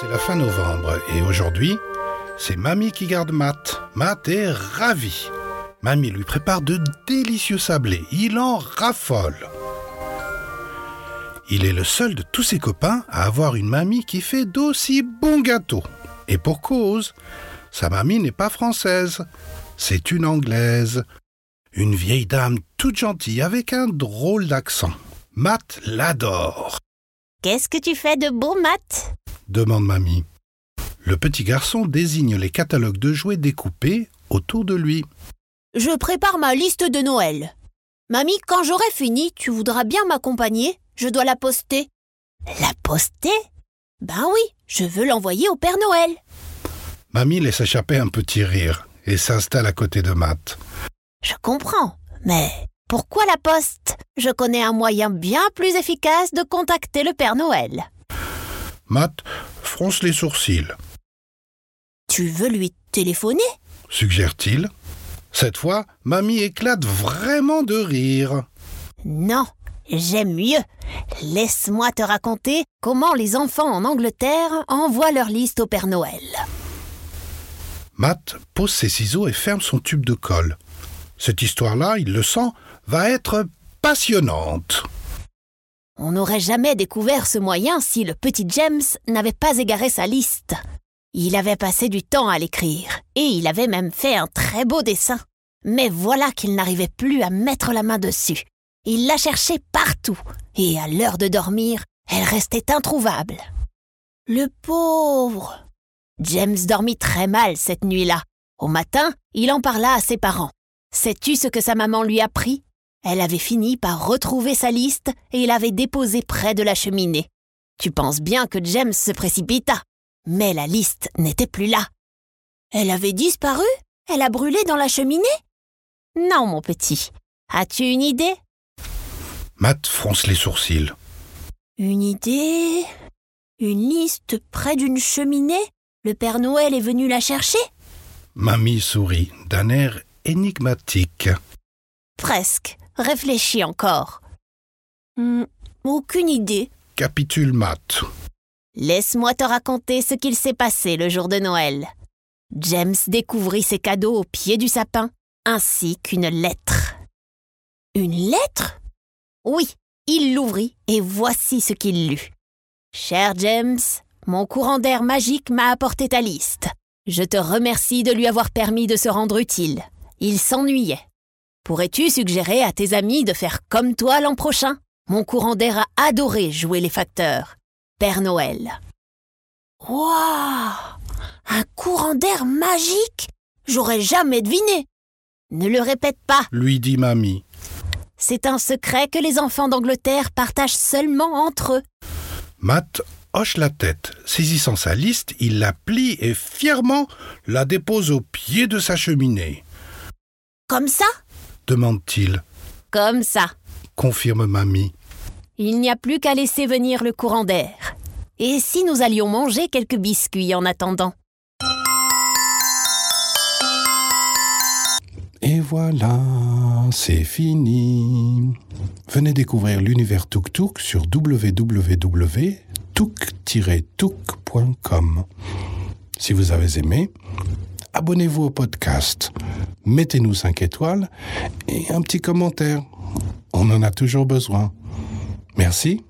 chambre et aujourd'hui, c'est Mamie qui garde Matt. Matt est ravi. Mamie lui prépare de délicieux sablés. Il en raffole. Il est le seul de tous ses copains à avoir une mamie qui fait d'aussi bons gâteaux. Et pour cause, sa mamie n'est pas française, c'est une anglaise. Une vieille dame toute gentille avec un drôle d'accent. Matt l'adore. Qu'est-ce que tu fais de beau, Matt? Demande mamie. Le petit garçon désigne les catalogues de jouets découpés autour de lui. Je prépare ma liste de Noël. Mamie, quand j'aurai fini, tu voudras bien m'accompagner Je dois la poster. La poster? Ben oui, je veux l'envoyer au Père Noël. Mamie laisse échapper un petit rire et s'installe à côté de Matt. Je comprends, mais pourquoi la poste? Je connais un moyen bien plus efficace de contacter le Père Noël. Matt fronce les sourcils. Tu veux lui téléphoner? Suggère-t-il. Cette fois, Mamie éclate vraiment de rire. Non, j'aime mieux. Laisse-moi te raconter comment les enfants en Angleterre envoient leur liste au Père Noël. Matt pose ses ciseaux et ferme son tube de colle. Cette histoire-là, il le sent, va être passionnante. On n'aurait jamais découvert ce moyen si le petit James n'avait pas égaré sa liste. Il avait passé du temps à l'écrire, et il avait même fait un très beau dessin. Mais voilà qu'il n'arrivait plus à mettre la main dessus. Il la cherchait partout, et à l'heure de dormir, elle restait introuvable. Le pauvre. James dormit très mal cette nuit-là. Au matin, il en parla à ses parents. Sais-tu ce que sa maman lui a pris? Elle avait fini par retrouver sa liste et l'avait déposée près de la cheminée. Tu penses bien que James se précipita. Mais la liste n'était plus là. Elle avait disparu? Elle a brûlé dans la cheminée? Non, mon petit. As-tu une idée? Matt fronce les sourcils. Une idée? Une liste près d'une cheminée? Le Père Noël est venu la chercher? Mamie sourit d'un air énigmatique. Presque. Réfléchis encore. Hmm, aucune idée. Capitule Matt. Laisse-moi te raconter ce qu'il s'est passé le jour de Noël. James découvrit ses cadeaux au pied du sapin, ainsi qu'une lettre. Une lettre? Oui, il l'ouvrit et voici ce qu'il lut. Cher James, mon courant d'air magique m'a apporté ta liste. Je te remercie de lui avoir permis de se rendre utile. Il s'ennuyait. Pourrais-tu suggérer à tes amis de faire comme toi l'an prochain? Mon courant d'air a adoré jouer les facteurs. Père Noël. Waouh Un courant d'air magique J'aurais jamais deviné. Ne le répète pas, lui dit Mamie. C'est un secret que les enfants d'Angleterre partagent seulement entre eux. Matt hoche la tête. Saisissant sa liste, il la plie et fièrement la dépose au pied de sa cheminée. Comme ça? Demande-t-il. Comme ça, confirme Mamie. Il n'y a plus qu'à laisser venir le courant d'air. Et si nous allions manger quelques biscuits en attendant? Et voilà, c'est fini. Venez découvrir l'univers Tuk Tuk sur www.tuk-tuk.com. Si vous avez aimé, abonnez-vous au podcast, mettez-nous 5 étoiles et un petit commentaire. On en a toujours besoin. Merci